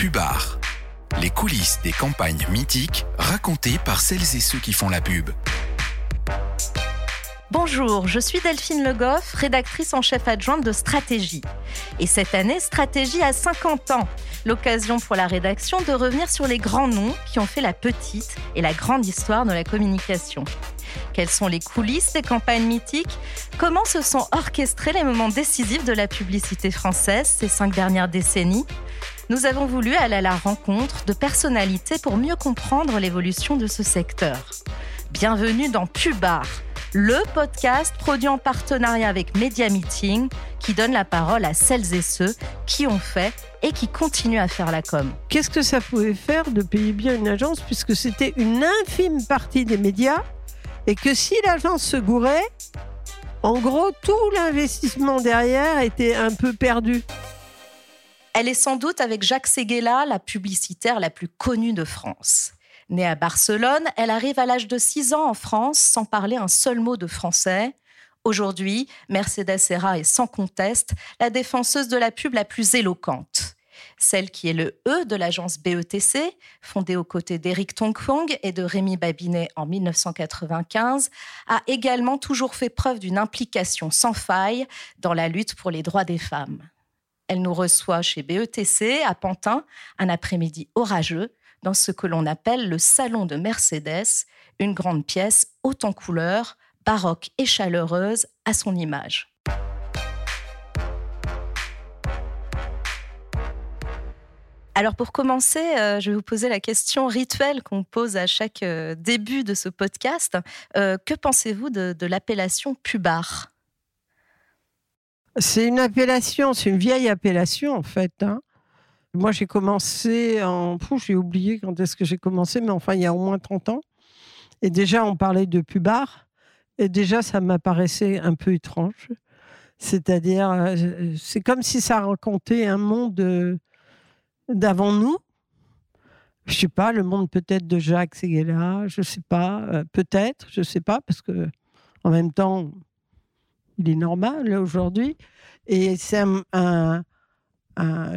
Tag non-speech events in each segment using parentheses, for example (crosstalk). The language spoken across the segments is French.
Pubard. Les coulisses des campagnes mythiques racontées par celles et ceux qui font la pub. Bonjour, je suis Delphine Le Goff, rédactrice en chef adjointe de Stratégie. Et cette année, Stratégie a 50 ans. L'occasion pour la rédaction de revenir sur les grands noms qui ont fait la petite et la grande histoire de la communication. Quelles sont les coulisses des campagnes mythiques? Comment se sont orchestrés les moments décisifs de la publicité française ces cinq dernières décennies? Nous avons voulu aller à la rencontre de personnalités pour mieux comprendre l'évolution de ce secteur. Bienvenue dans Pubard le podcast produit en partenariat avec Media Meeting qui donne la parole à celles et ceux qui ont fait et qui continuent à faire la com. Qu'est-ce que ça pouvait faire de payer bien une agence puisque c'était une infime partie des médias et que si l'agence se gourait, en gros, tout l'investissement derrière était un peu perdu. Elle est sans doute avec Jacques Séguéla la publicitaire la plus connue de France. Née à Barcelone, elle arrive à l'âge de 6 ans en France sans parler un seul mot de français. Aujourd'hui, Mercedes Serra est sans conteste la défenseuse de la pub la plus éloquente. Celle qui est le E de l'agence BETC, fondée aux côtés d'Éric Tongfong et de Rémi Babinet en 1995, a également toujours fait preuve d'une implication sans faille dans la lutte pour les droits des femmes. Elle nous reçoit chez BETC à Pantin un après-midi orageux dans ce que l'on appelle le salon de Mercedes, une grande pièce haute en couleurs, baroque et chaleureuse à son image. Alors pour commencer, euh, je vais vous poser la question rituelle qu'on pose à chaque euh, début de ce podcast. Euh, que pensez-vous de, l'appellation pubard? C'est une appellation, c'est une vieille appellation en fait. Hein. Moi, j'ai commencé en. J'ai oublié quand est-ce que j'ai commencé, mais enfin, il y a au moins 30 ans. Et déjà, on parlait de pubard. Et déjà, ça m'apparaissait un peu étrange. C'est-à-dire, euh, c'est comme si ça racontait un monde euh, d'avant nous. Je sais pas, le monde peut-être de Jacques Séguéla, je sais pas, euh, peut-être, je sais pas, parce que en même temps, il est normal aujourd'hui. Et c'est un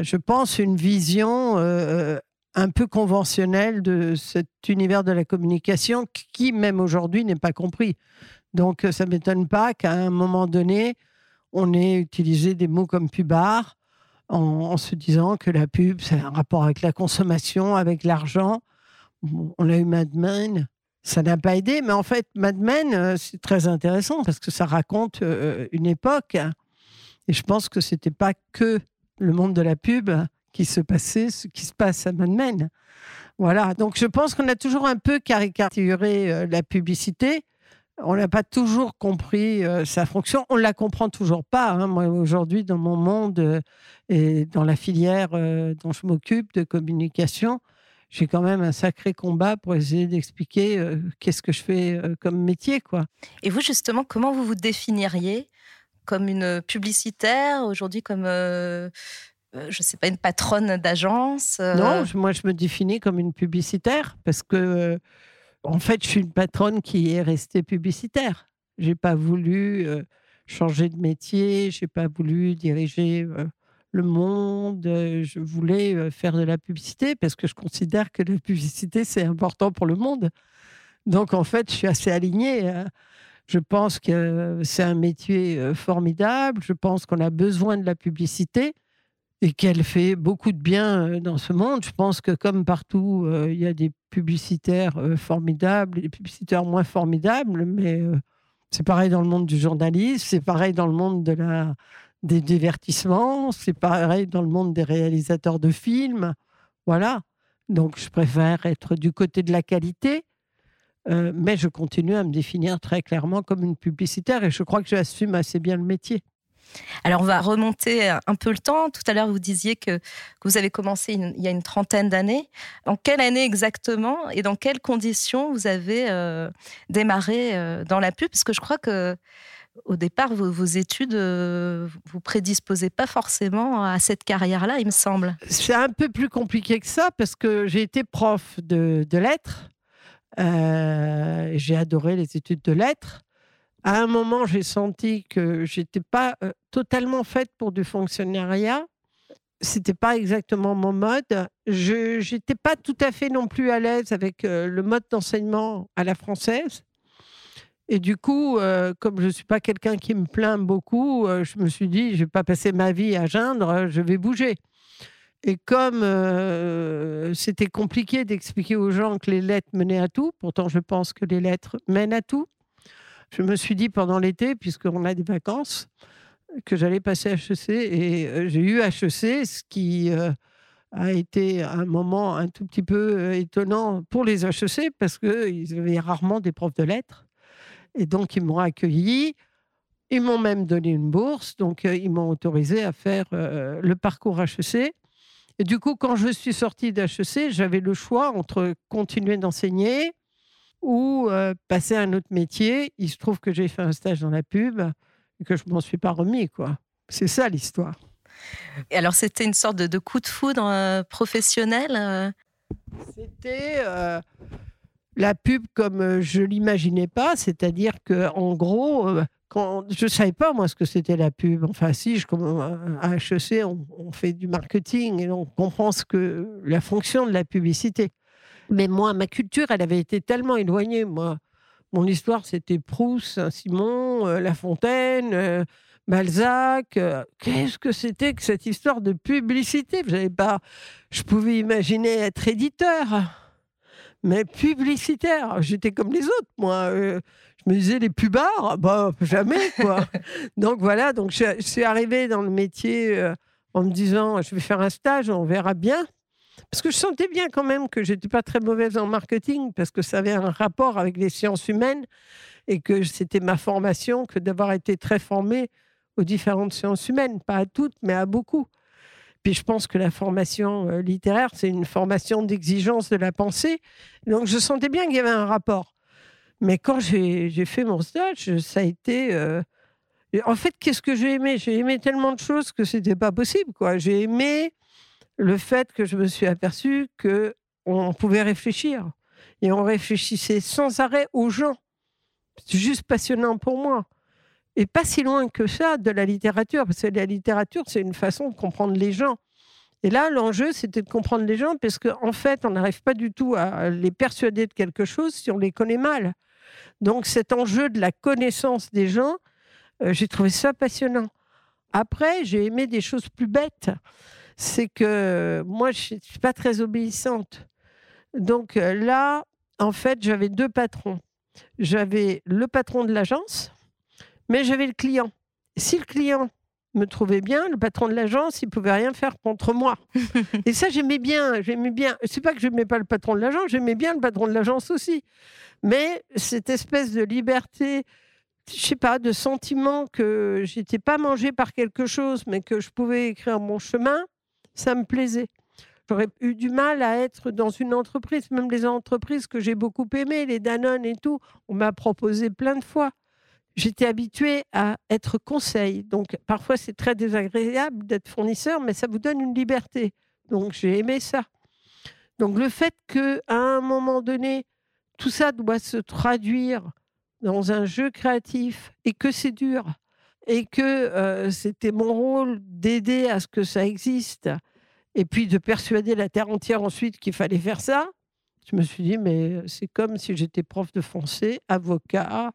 je pense, une vision euh, un peu conventionnelle de cet univers de la communication qui, même aujourd'hui, n'est pas compris. Donc, euh, ça ne m'étonne pas qu'à un moment donné, on ait utilisé des mots comme pubard en, se disant que la pub, c'est un rapport avec la consommation, avec l'argent. On a eu Mad Men, ça n'a pas aidé, mais en fait, Mad Men, euh, c'est très intéressant parce que ça raconte une époque. Et je pense que c'était pas que le monde de la pub qui se passait, ce qui se passe à Mad Men. Voilà, donc je pense qu'on a toujours un peu caricaturé euh, la publicité. On n'a pas toujours compris euh, sa fonction. On ne la comprend toujours pas. Hein. Moi, aujourd'hui, dans mon monde euh, et dans la filière dont je m'occupe de communication, j'ai quand même un sacré combat pour essayer d'expliquer qu'est-ce que je fais comme métier. quoi. Et vous, justement, comment vous vous définiriez comme une publicitaire, aujourd'hui comme, euh, euh, je ne sais pas, une patronne d'agence euh? Non, moi je me définis comme une publicitaire parce que, en fait, je suis une patronne qui est restée publicitaire. J'ai pas voulu changer de métier, j'ai pas voulu diriger le monde. Je voulais faire de la publicité parce que je considère que la (laughs) publicité c'est important pour le monde. Donc en fait, je suis assez alignée. Je pense que c'est un métier euh, formidable. Je pense qu'on a besoin de la publicité et qu'elle fait beaucoup de bien euh, dans ce monde. Je pense que comme partout, euh, il y a des publicitaires formidables et des publicitaires moins formidables, mais c'est pareil dans le monde du journalisme, c'est pareil dans le monde de la, des divertissements, c'est pareil dans le monde des réalisateurs de films. Voilà. Donc je préfère être du côté de la qualité euh, mais je continue à me définir très clairement comme une publicitaire et je crois que j'assume assez bien le métier. Alors, on va remonter un peu le temps. Tout à l'heure, vous disiez que, vous avez commencé il y a une trentaine d'années. En quelle année exactement et dans quelles conditions vous avez euh, démarré euh, dans la pub? Parce que je crois que au départ, vos, études, vous prédisposaient pas forcément à cette carrière-là, il me semble. C'est un peu plus compliqué que ça parce que j'ai été prof de lettres euh, j'ai adoré les études de lettres. À un moment, j'ai senti que j'étais pas euh, totalement faite pour du fonctionnariat. c'était pas exactement mon mode. Je n'étais pas tout à fait non plus à l'aise avec euh, le mode d'enseignement à la française. Et du coup, euh, comme je ne suis pas quelqu'un qui me plaint beaucoup, euh, je me suis dit, je ne vais pas passer ma vie à geindre, je vais bouger. Et comme c'était compliqué d'expliquer aux gens que les lettres menaient à tout, pourtant je pense que les lettres mènent à tout, je me suis dit pendant l'été, puisqu'on a des vacances, que j'allais passer HEC et euh, j'ai eu HEC, ce qui euh, a été un moment un tout petit peu euh, étonnant pour les HEC parce qu'ils avaient rarement des profs de lettres. Et donc, ils m'ont accueilli. Ils m'ont même donné une bourse. Donc, ils m'ont autorisé à faire le parcours HEC. Et du coup, quand je suis sortie d'HEC, j'avais le choix entre continuer d'enseigner ou passer à un autre métier. Il se trouve que j'ai fait un stage dans la pub que je m'en suis pas remis, quoi. C'est ça l'histoire. Et alors, c'était une sorte de, coup de foudre euh, professionnel euh? C'était euh, la pub comme je l'imaginais pas, c'est-à-dire que en gros, quand je savais pas moi ce que c'était la pub. Enfin, si, je, à HEC, on, on, fait du marketing et on comprend ce que la fonction de la publicité. Mais moi, ma culture, elle avait été tellement éloignée, moi mon histoire, c'était Proust, Saint-Simon, euh, La Fontaine, euh, Balzac. Euh, qu'est-ce que c'était que cette histoire de publicité? Vous pas, je pouvais imaginer être éditeur, mais publicitaire. J'étais comme les autres, moi. je me disais les pubards, bah jamais quoi. (laughs) donc voilà, donc je, je, suis arrivée dans le métier en me disant, je vais faire un stage, on verra bien. Parce que je sentais bien quand même que j'étais pas très mauvaise en marketing, parce que ça avait un rapport avec les sciences humaines et que c'était ma formation que d'avoir été très formée aux différentes sciences humaines, pas à toutes, mais à beaucoup. Puis je pense que la formation euh, littéraire, c'est une formation d'exigence de la pensée. Donc je sentais bien qu'il y avait un rapport. Mais quand j'ai fait mon stage, ça a été... Euh, en fait, qu'est-ce que j'ai aimé? J'ai aimé tellement de choses que c'était pas possible. J'ai aimé le fait que je me suis aperçu que on pouvait réfléchir et on réfléchissait sans arrêt aux gens. C'est juste passionnant pour moi. Et pas si loin que ça de la littérature, parce que la littérature, c'est une façon de comprendre les gens. Et là, l'enjeu, c'était de comprendre les gens, parce qu'en en fait, on n'arrive pas du tout à les persuader de quelque chose si on les connaît mal. Donc cet enjeu de la connaissance des gens, euh, j'ai trouvé ça passionnant. Après, j'ai aimé des choses plus bêtes c'est que moi, je ne suis pas très obéissante. Donc euh, là, en fait, j'avais deux patrons. J'avais le patron de l'agence, mais j'avais le client. Si le client me trouvait bien, le patron de l'agence, il pouvait rien faire contre moi. (laughs) Et ça, j'aimais bien. J'aimais bien. C'est pas que je n'aimais pas le patron de l'agence, j'aimais bien le patron de l'agence aussi. Mais cette espèce de liberté, je sais pas, de sentiment que j'étais pas mangée par quelque chose, mais que je pouvais écrire mon chemin, ça me plaisait. J'aurais eu du mal à être dans une entreprise, même les entreprises que j'ai beaucoup aimées, les Danone et tout, on m'a proposé plein de fois. J'étais habituée à être conseil. Donc parfois c'est très désagréable d'être fournisseur, mais ça vous donne une liberté. Donc j'ai aimé ça. Donc le fait qu'à un moment donné, tout ça doit se traduire dans un jeu créatif et que c'est dur et que euh, c'était mon rôle d'aider à ce que ça existe et puis de persuader la terre entière ensuite qu'il fallait faire ça. Je me suis dit, mais c'est comme si j'étais prof de français, avocat,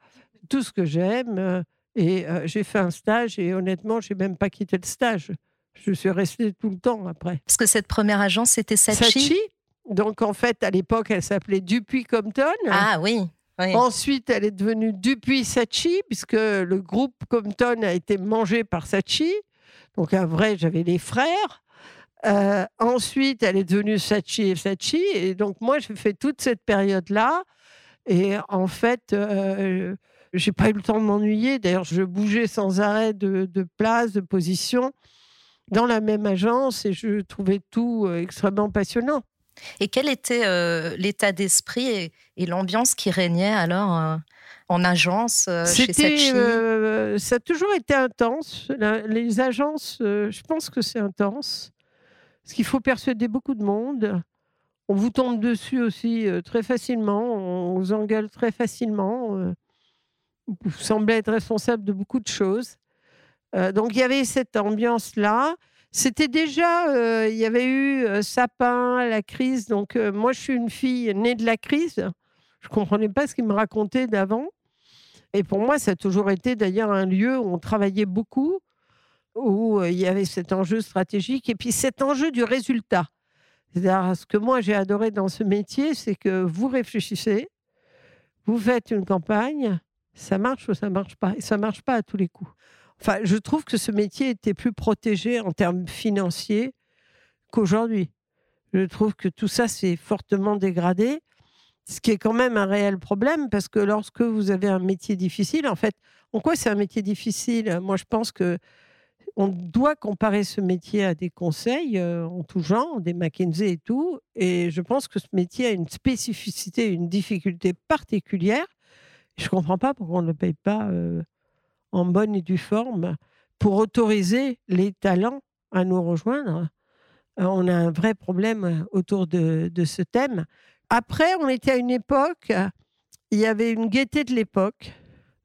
tout ce que j'aime. Euh, et euh, j'ai fait un stage et honnêtement, j'ai même pas quitté le stage. Je suis restée tout le temps après. Parce que cette première agence, c'était Sachi. Sachi. Donc en fait, à l'époque, elle s'appelait Dupuis-Compton. Ah oui. Ensuite, elle est devenue Dupuis-Sachi, puisque le groupe Compton a été mangé par Sachi. Donc, un vrai, j'avais les frères. Euh, ensuite, elle est devenue Sachi et Sachi. Et donc, moi, j'ai fait toute cette période-là. Et en fait, euh, j'ai pas eu le temps de m'ennuyer. D'ailleurs, je bougeais sans arrêt de, de, place, de position dans la même agence et je trouvais tout euh, extrêmement passionnant. Et quel était euh, l'état d'esprit et, l'ambiance qui régnait alors euh, en agence euh, chez Sachi Ça a toujours été intense. les agences, je pense que c'est intense. Parce qu'il faut persuader beaucoup de monde. On vous tombe dessus aussi très facilement. On vous engueule très facilement. Semblez être responsable de beaucoup de choses. donc il y avait cette ambiance-là. c'était déjà, euh, il y avait eu euh, Sapin, la crise. Donc, euh, moi, je suis une fille née de la crise. Je ne comprenais pas ce qu'il me racontait d'avant. Et pour moi, ça a toujours été d'ailleurs un lieu où on travaillait beaucoup, où il y avait cet enjeu stratégique et puis cet enjeu du résultat. C'est-à-dire, ce que moi j'ai adoré dans ce métier, c'est que vous réfléchissez, vous faites une campagne, ça marche ou ça marche pas? Et ça marche pas à tous les coups. Enfin, je trouve que ce métier était plus protégé en termes financiers qu'aujourd'hui. Je trouve que tout ça s'est fortement dégradé, ce qui est quand même un réel problème parce que lorsque vous avez un métier difficile, en fait, en quoi c'est un métier difficile? Moi, je pense que on doit comparer ce métier à des conseils euh, en tout genre, des McKinsey et tout. Et je pense que ce métier a une spécificité, une difficulté particulière. Je ne comprends pas pourquoi on ne le paye pas. Euh, en bonne et due forme pour autoriser les talents à nous rejoindre. Euh, on a un vrai problème autour de, ce thème. Après, on était à une époque, il y avait une gaieté de l'époque.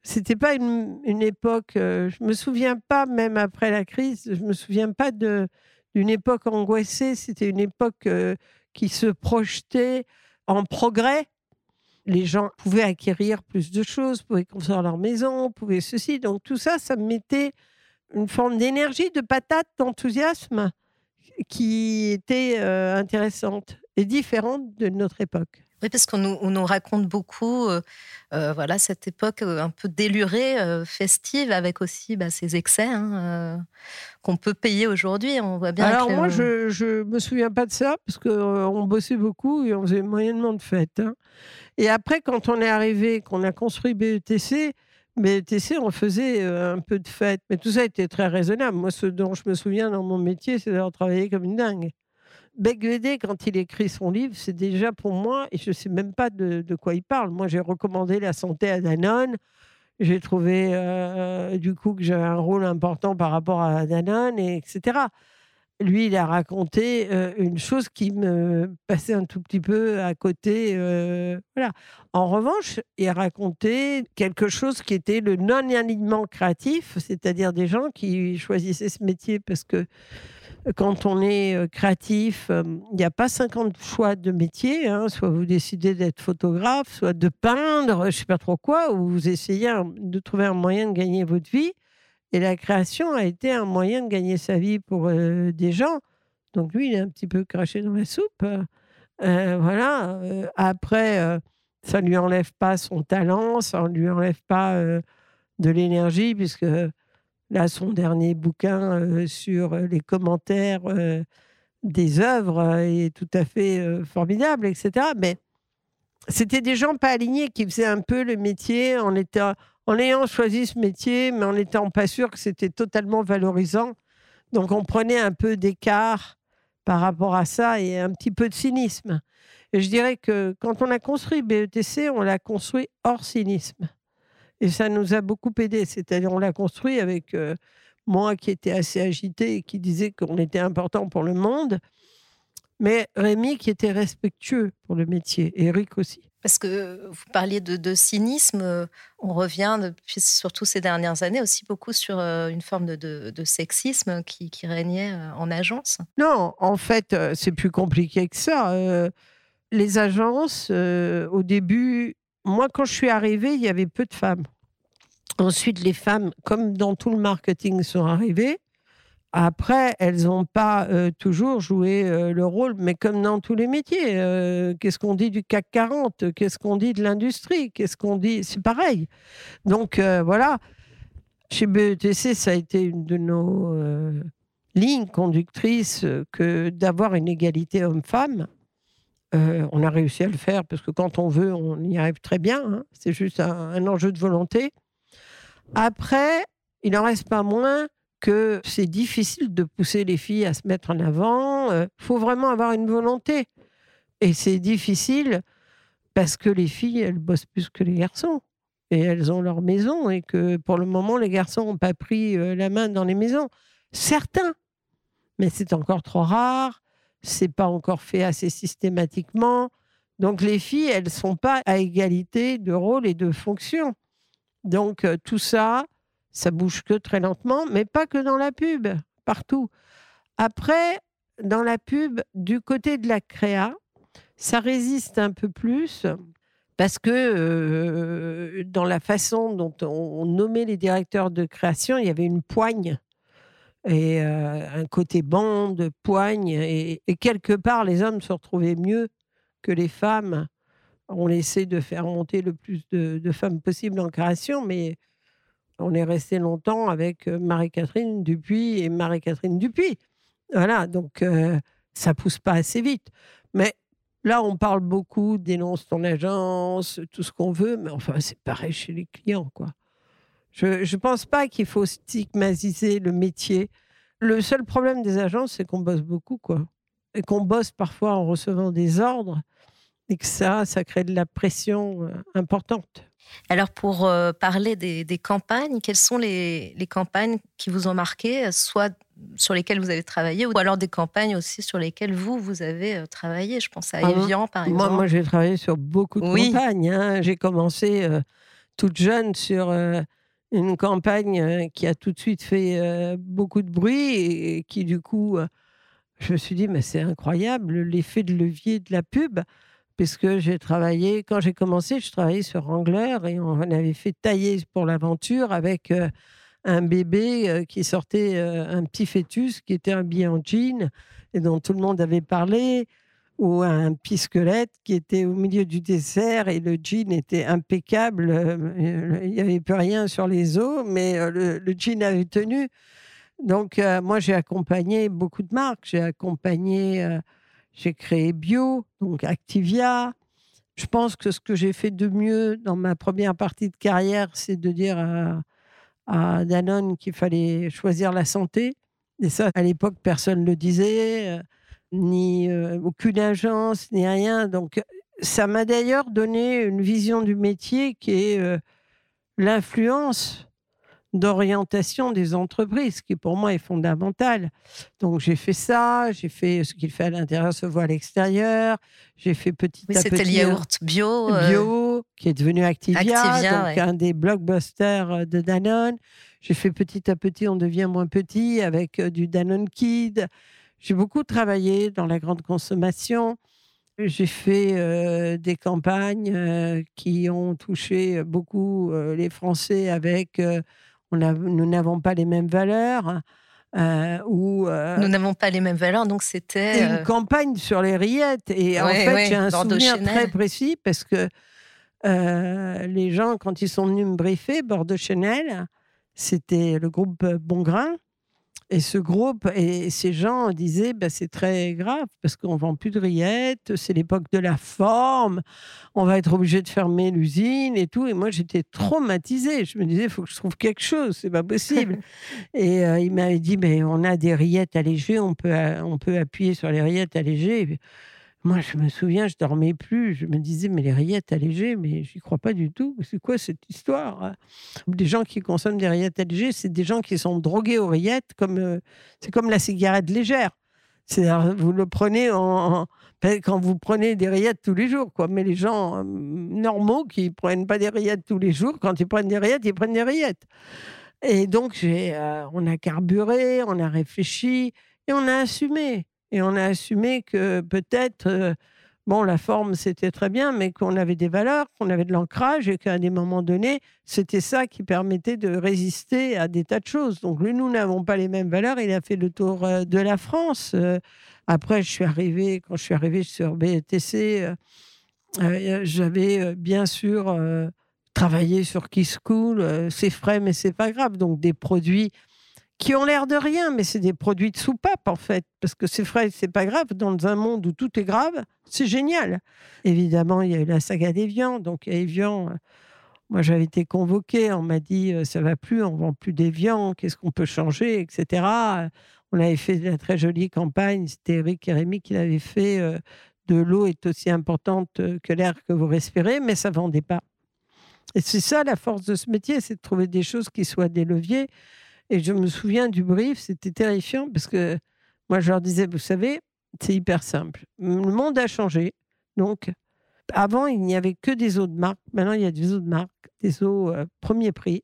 C'était pas une, époque, euh, je me souviens pas, même après la crise, je me souviens pas d'une époque angoissée. C'était une époque euh, qui se projetait en progrès les gens pouvaient acquérir plus de choses, pouvaient construire leur maison, pouvaient ceci. Donc tout ça, ça me mettait une forme d'énergie, de patate, d'enthousiasme qui était euh, intéressante et différente de notre époque. Oui, parce qu'on nous, raconte beaucoup, euh, euh, voilà, cette époque un peu délurée, festive, avec aussi bah, ces excès hein, qu'on peut payer aujourd'hui. On voit bien. Alors moi, je, je me souviens pas de ça parce qu'on bossait beaucoup et on faisait moyennement de fêtes. Hein. Et après, quand on est arrivé, qu'on a construit BETC, BETC, on faisait un peu de fête, mais tout ça était très raisonnable. Moi, ce dont je me souviens dans mon métier, c'est d'avoir travaillé comme une dingue. Beckwede, quand il écrit son livre, c'est déjà pour moi, et je ne sais même pas de, quoi il parle. Moi, j'ai recommandé la santé à Danone. J'ai trouvé du coup que j'avais un rôle important par rapport à Danone, et etc lui, il a raconté une chose qui me passait un tout petit peu à côté. voilà. En revanche, il a raconté quelque chose qui était le non-alignement créatif, c'est-à-dire des gens qui choisissaient ce métier parce que quand on est créatif, il n'y a pas 50 choix de métier. Hein. soit vous décidez d'être photographe, soit de peindre, je ne sais pas trop quoi, ou vous essayez de trouver un moyen de gagner votre vie. Et la création a été un moyen de gagner sa vie pour euh, des gens. Donc lui, il est un petit peu craché dans la soupe. Euh, voilà. Euh, après, ça ne lui enlève pas son talent, ça ne lui enlève pas de l'énergie, puisque là, son dernier bouquin sur les commentaires des œuvres est tout à fait formidable, etc. Mais c'était des gens pas alignés qui faisaient un peu le métier en étant en ayant choisi ce métier, mais en n'étant pas sûr que c'était totalement valorisant. Donc on prenait un peu d'écart par rapport à ça et un petit peu de cynisme. Et je dirais que quand on a construit BETC, on l'a construit hors cynisme. Et ça nous a beaucoup aidé. C'est-à-dire, on l'a construit avec euh, moi qui était assez agité et qui disait qu'on était important pour le monde, mais Rémi qui était respectueux pour le métier, et Eric aussi. Parce que vous parliez de, cynisme, on revient depuis surtout ces dernières années aussi beaucoup sur euh, une forme de, sexisme qui, régnait euh, en agence. Non, en fait, euh, c'est plus compliqué que ça. Les agences, au début, moi quand je suis arrivée, il y avait peu de femmes. Ensuite, les femmes, comme dans tout le marketing, sont arrivées. Après, elles n'ont pas euh, toujours joué euh, le rôle, mais comme dans tous les métiers. Euh, qu'est-ce qu'on dit du CAC 40 Qu'est-ce qu'on dit de l'industrie? Qu'est-ce qu'on dit? C'est pareil. Donc voilà, chez BETC, ça a été une de nos lignes conductrices que d'avoir une égalité homme-femme. on a réussi à le faire parce que quand on veut, on y arrive très bien. Hein. C'est juste un, un enjeu de volonté. Après, il n'en reste pas moins que c'est difficile de pousser les filles à se mettre en avant. Il euh, faut vraiment avoir une volonté. Et c'est difficile parce que les filles, elles bossent plus que les garçons. Et elles ont leur maison et que pour le moment, les garçons n'ont pas pris euh, la main dans les maisons. Certains, mais c'est encore trop rare. C'est pas encore fait assez systématiquement. Donc les filles, elles sont pas à égalité de rôle et de fonction. Donc euh, tout ça, ça bouge que très lentement, mais pas que dans la pub, partout. Après, dans la pub, du côté de la créa, ça résiste un peu plus parce que euh, dans la façon dont on nommait les directeurs de création, il y avait une poigne et euh, un côté bande, poigne, et, quelque part, les hommes se retrouvaient mieux que les femmes. On essaie de faire monter le plus de, femmes possible en création, mais on est resté longtemps avec euh, Marie-Catherine Dupuis et Marie-Catherine Dupuis. Voilà, donc euh, ça pousse pas assez vite. Mais là, on parle beaucoup, dénonce ton agence, tout ce qu'on veut, mais enfin, c'est pareil chez les clients, quoi. Je ne pense pas qu'il faut stigmatiser le métier. Le seul problème des agences, c'est qu'on bosse beaucoup, quoi. Et qu'on bosse parfois en recevant des ordres et que ça, ça crée de la pression euh, importante. Alors, pour euh, parler des, campagnes, quelles sont les, campagnes qui vous ont marqué, soit sur lesquelles vous avez travaillé, ou alors des campagnes aussi sur lesquelles vous, vous avez euh, travaillé? Je pense à ah Evian, par exemple. Moi, moi j'ai travaillé sur beaucoup de campagnes. Hein. J'ai commencé toute jeune sur une campagne qui a tout de suite fait beaucoup de bruit et, qui, du coup, je me suis dit, mais c'est incroyable l'effet de levier de la pub. Puisque j'ai travaillé, quand j'ai commencé, je travaillais sur Wrangler et on avait fait tailler pour l'aventure avec un bébé qui sortait, un petit fœtus qui était habillé en jean et dont tout le monde avait parlé ou un squelette qui était au milieu du dessert et le jean était impeccable. Euh, il n'y avait plus rien sur les os, mais euh, le, jean avait tenu. Donc, euh, moi, j'ai accompagné beaucoup de marques. J'ai accompagné, j'ai créé Bio, donc Activia. Je pense que ce que j'ai fait de mieux dans ma première partie de carrière, c'est de dire à, Danone qu'il fallait choisir la santé. Et ça, à l'époque, personne ne le disait ni euh, aucune agence, ni rien. Donc, ça m'a d'ailleurs donné une vision du métier qui est euh, l'influence d'orientation des entreprises, qui pour moi est fondamentale. Donc j'ai fait ça, j'ai fait ce qu'il fait à l'intérieur se voit à l'extérieur, j'ai fait petit à petit. C'était le yaourt bio. Euh, bio, qui est devenu Activia, donc un des blockbusters de Danone. J'ai fait petit à petit, on devient moins petit avec du Danone Kid. J'ai beaucoup travaillé dans la grande consommation. J'ai fait euh, des campagnes euh, qui ont touché beaucoup euh, les Français avec on nous n'avons pas les mêmes valeurs. ou nous n'avons pas les mêmes valeurs, donc c'était une campagne sur les rillettes. Et en fait, j'ai un souvenir très précis parce que les gens, quand ils sont venus me briefer, Bordeaux Chanel, c'était le groupe Bongrain. Et ce groupe et ces gens disaient bah, c'est très grave parce qu'on vend plus de rillettes, c'est l'époque de la forme, on va être obligé de fermer l'usine et tout. Et moi j'étais traumatisée. Je me disais il faut que je trouve quelque chose, c'est pas possible. (laughs) et euh, il m'avait dit mais on a des rillettes allégées, on peut on peut appuyer sur les rillettes allégées. Moi, je me souviens, je dormais plus. Je me disais, mais les rillettes allégées, mais j'y crois pas du tout. C'est quoi cette histoire hein? Des gens qui consomment des rillettes allégées, c'est des gens qui sont drogués aux rillettes, comme euh, c'est comme la cigarette légère. C'est vous le prenez en, quand vous prenez des rillettes tous les jours, quoi. Mais les gens euh, normaux qui prennent pas des rillettes tous les jours, quand ils prennent des rillettes, ils prennent des rillettes. Et donc, euh, on a carburé, on a réfléchi et on a assumé. Et on a assumé que peut-être, euh, bon, la forme, c'était très bien, mais qu'on avait des valeurs, qu'on avait de l'ancrage et qu'à des moments donnés, c'était ça qui permettait de résister à des tas de choses. Donc, nous n'avons pas les mêmes valeurs. Il a fait le tour euh, de la France. Euh, après, je suis arrivé, quand je suis arrivé sur BTC, j'avais bien sûr travaillé sur Kiss Cool. c'est frais, mais c'est pas grave. Donc, des produits qui ont l'air de rien, mais c'est des produits de soupape en fait, parce que c'est frais, c'est pas grave. Dans un monde où tout est grave, c'est génial. Évidemment, il y a eu la saga d'Evian, donc Evian. Euh, moi, j'avais été convoqué, on m'a dit euh, ça va plus, on vend plus d'Evian, qu'est-ce qu'on peut changer, etc. On avait fait la très jolie campagne, c'était Eric et Rémi qui l'avait fait. Euh, de l'eau est aussi importante que l'air que vous respirez, mais ça vendait pas. Et c'est ça la force de ce métier, c'est de trouver des choses qui soient des leviers. Et je me souviens du brief, c'était terrifiant parce que moi, je leur disais, vous savez, c'est hyper simple. Le monde a changé. Donc, avant, il n'y avait que des eaux de marque. Maintenant, il y a des eaux de marque, des eaux euh, premier prix,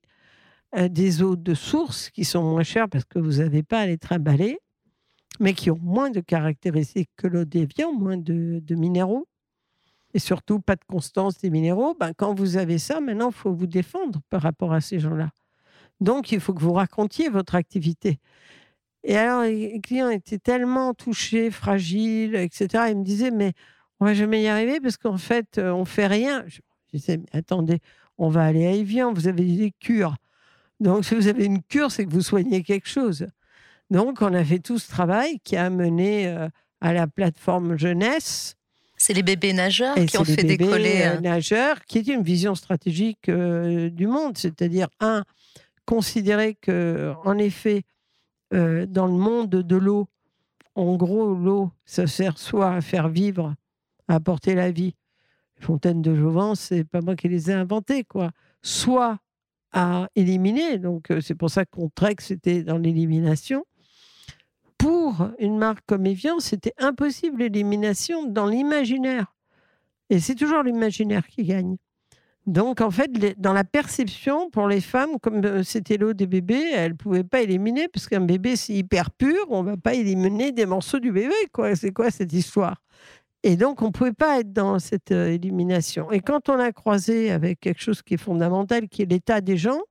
euh, des eaux de source qui sont moins chères parce que vous n'avez pas à les trimballer. mais qui ont moins de caractéristiques que l'eau déviant, moins de, minéraux, et surtout pas de constance des minéraux, ben, quand vous avez ça, maintenant, il faut vous défendre par rapport à ces gens-là. Donc, il faut que vous racontiez votre activité. Et alors, les clients étaient tellement touchés, fragiles, etc. Ils me disaient, mais on va jamais y arriver parce qu'en fait, euh, on fait rien. Je disais, mais attendez, on va aller à Evian, vous avez des cures. Donc, si vous avez une cure, c'est que vous soignez quelque chose. Donc, on a fait tout ce travail qui a mené euh, à la plateforme jeunesse. C'est les bébés nageurs qui ont fait décoller. Euh, nageurs, qui est une vision stratégique du monde. C'est-à-dire, un, considérer que, en effet, dans le monde de l'eau, en gros, l'eau, ça sert soit à faire vivre à apporter la vie. Les fontaines de Jouvence, c'est pas moi qui les ai inventées, quoi. Soit à éliminer, donc euh, c'est pour ça qu'on que c'était dans l'élimination. Pour une marque comme Evian, c'était impossible l'élimination dans l'imaginaire. Et c'est toujours l'imaginaire qui gagne. Donc, en fait, dans la perception, pour les femmes, comme euh, c'était l'eau des bébés, elles ne pouvaient pas éliminer, parce qu'un bébé, c'est hyper pur, on ne va pas éliminer des morceaux du bébé. quoi. C'est quoi cette histoire? Et donc, on ne pouvait pas être dans cette euh, élimination. Et quand on a croisé avec quelque chose qui est fondamental, qui est l'état des gens,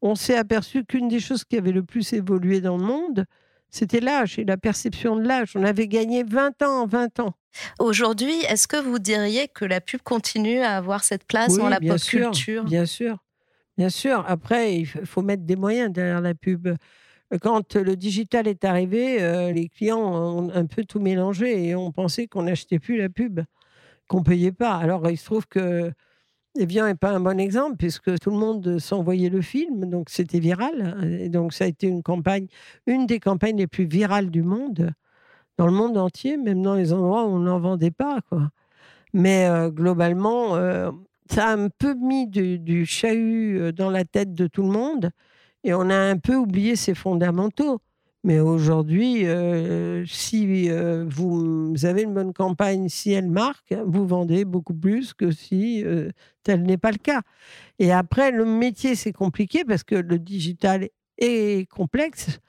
on s'est aperçu qu'une des choses qui avait le plus évolué dans le monde, c'était l'âge et la perception de l'âge. On avait gagné 20 ans en 20 ans. Aujourd'hui, est-ce que vous diriez que la pub continue à avoir cette place dans la pop culture? Bien sûr, bien sûr. Après, il faut mettre des moyens derrière la pub quand le digital est arrivé, euh, les clients ont un peu tout mélangé et on pensait qu'on n'achetait plus la pub, qu'on payait pas. Alors il se trouve que Evian n'est pas un bon exemple puisque tout le monde s'envoyait le film, donc c'était viral. Et donc ça a été une campagne, une des campagnes les plus virales du monde, dans le monde entier, même dans les endroits où on n'en vendait pas. Quoi. Mais euh, globalement, euh, ça a un peu mis du, du chahut dans la tête de tout le monde. Et on a un peu oublié ces fondamentaux. Mais aujourd'hui, euh, si euh, vous avez une bonne campagne, si elle marque, vous vendez beaucoup plus que si euh, tel n'est pas le cas. Et après, le métier, c'est compliqué parce que le digital est complexe.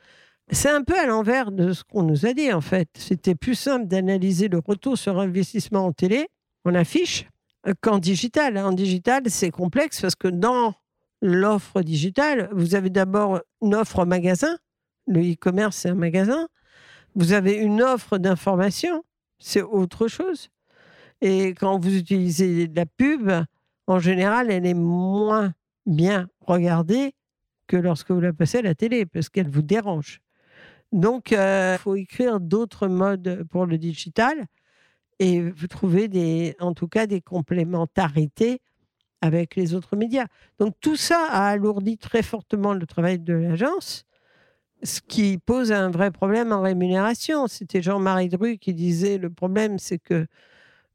C'est un peu à l'envers de ce qu'on nous a dit, en fait. C'était plus simple d'analyser le retour sur investissement en télé, en affiche, qu'en digital. En digital, c'est complexe parce que dans l'offre digitale, vous avez d'abord une offre magasin. Le e-commerce, c'est un magasin. Vous avez une offre d'information, c'est autre chose. Et quand vous utilisez la pub, en général, elle est moins bien regardée que lorsque vous la passez à la télé, parce qu'elle vous dérange. Donc, il euh, faut écrire d'autres modes pour le digital et vous trouvez des, en tout cas des complémentarités avec les autres médias. Donc tout ça a alourdi très fortement le travail de l'agence, ce qui pose un vrai problème en rémunération. C'était Jean-Marie Dru qui disait le problème, c'est que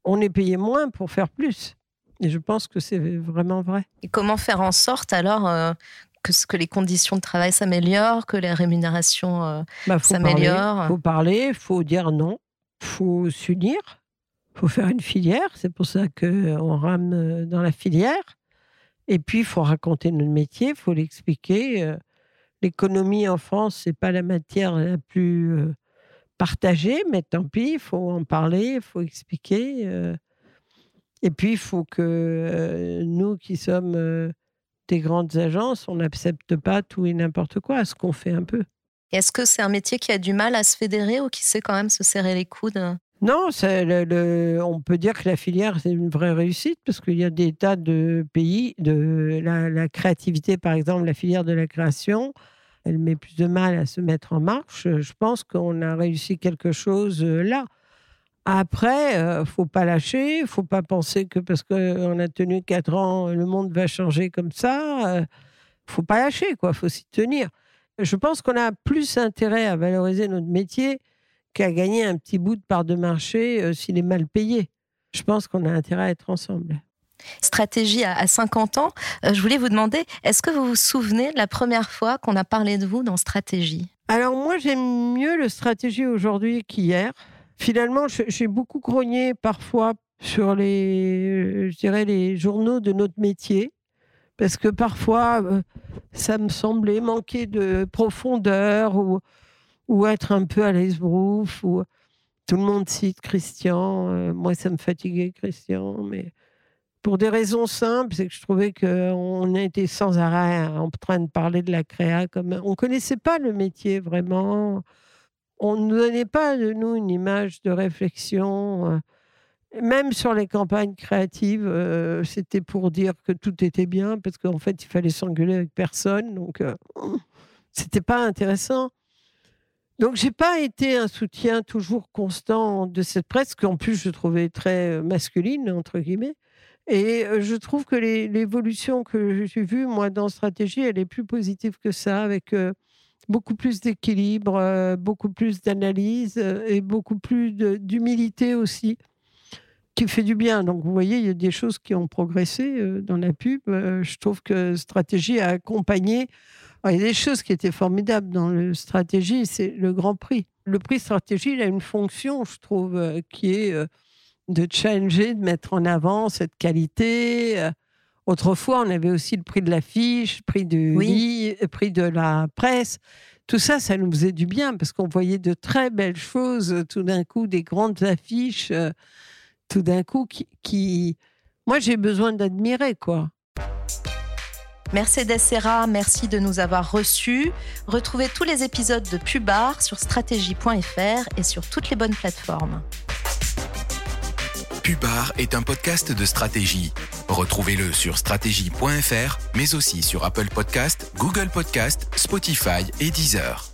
on est payé moins pour faire plus. Et je pense que c'est vraiment vrai. Et comment faire en sorte alors euh, que, que, les conditions de travail s'améliorent, que les rémunérations euh, bah, s'améliorent Il faut parler, il faut dire non, il faut s'unir faut faire une filière. C'est pour ça qu'on rame euh, dans la filière. Et puis, il faut raconter notre métier, il faut l'expliquer. Euh. L'économie en France, c'est pas la matière la plus partagée, mais tant pis, il faut en parler, il faut expliquer. Et puis, il faut que nous qui sommes des grandes agences, on n'accepte pas tout et n'importe quoi, ce qu'on fait un peu. Est-ce que c'est un métier qui a du mal à se fédérer ou qui sait quand même se serrer les coudes? Non, on peut dire que la filière, c'est une vraie réussite parce qu'il y a des tas de pays, de la, créativité, par exemple, la filière de la création, elle met plus de mal à se mettre en marche. Je pense qu'on a réussi quelque chose euh, là. Après, euh, faut pas lâcher, faut pas penser que parce qu'on a tenu quatre ans, le monde va changer comme ça. Euh, faut pas lâcher, quoi. Faut s'y tenir. Je pense qu'on a plus intérêt à valoriser notre métier qu'à gagner un petit bout de part de marché euh, s'il est mal payé. Je pense qu'on a intérêt à être ensemble. Stratégie à 50 ans, euh, je voulais vous demander, est-ce que vous vous souvenez de la première fois qu'on a parlé de vous dans Stratégie? Alors moi, j'aime mieux le Stratégie aujourd'hui qu'hier. Finalement, j'ai beaucoup grogné parfois sur les, je dirais, les journaux de notre métier, parce que parfois, euh, ça me semblait manquer de profondeur ou ou être un peu à l'esbrouf, ou tout le monde cite Christian. Euh, moi, ça me fatiguait, Christian, mais pour des raisons simples, c'est que je trouvais qu'on était sans arrêt en train de parler de la créa. Comme... On connaissait pas le métier vraiment. On ne donnait pas de nous une image de réflexion. Euh, même sur les campagnes créatives, euh, c'était pour dire que tout était bien, parce qu'en fait, il fallait s'engueuler avec personne. Donc, ce (clears throat) c'était pas intéressant. Donc, j'ai pas été un soutien toujours constant de cette presse, qu'en plus je trouvais très masculine, entre guillemets. Et je trouve que l'évolution que j'ai vue, moi, dans Stratégie, elle est plus positive que ça, avec beaucoup plus d'équilibre, beaucoup plus d'analyse et beaucoup plus d'humilité aussi, qui fait du bien. Donc, vous voyez, il y a des choses qui ont progressé dans la pub. je trouve que Stratégie a accompagné. il y a des choses qui étaient formidables dans le Stratégie, c'est le Grand Prix. Le prix Stratégie, il a une fonction, je trouve, qui est de changer, de mettre en avant cette qualité. Euh, autrefois, on avait aussi le prix de l'affiche, le prix du lit, le prix de la presse. Tout ça, ça nous faisait du bien parce qu'on voyait de très belles choses, euh, tout d'un coup, des grandes affiches, euh, tout d'un coup, qui, Moi, j'ai besoin d'admirer, quoi. Mercedes Serra, merci de nous avoir reçus. Retrouvez tous les épisodes de Pubar sur stratégie.fr et sur toutes les bonnes plateformes. Pubar est un podcast de stratégie. Retrouvez-le sur stratégie.fr, mais aussi sur Apple Podcast, Google Podcast, Spotify et Deezer.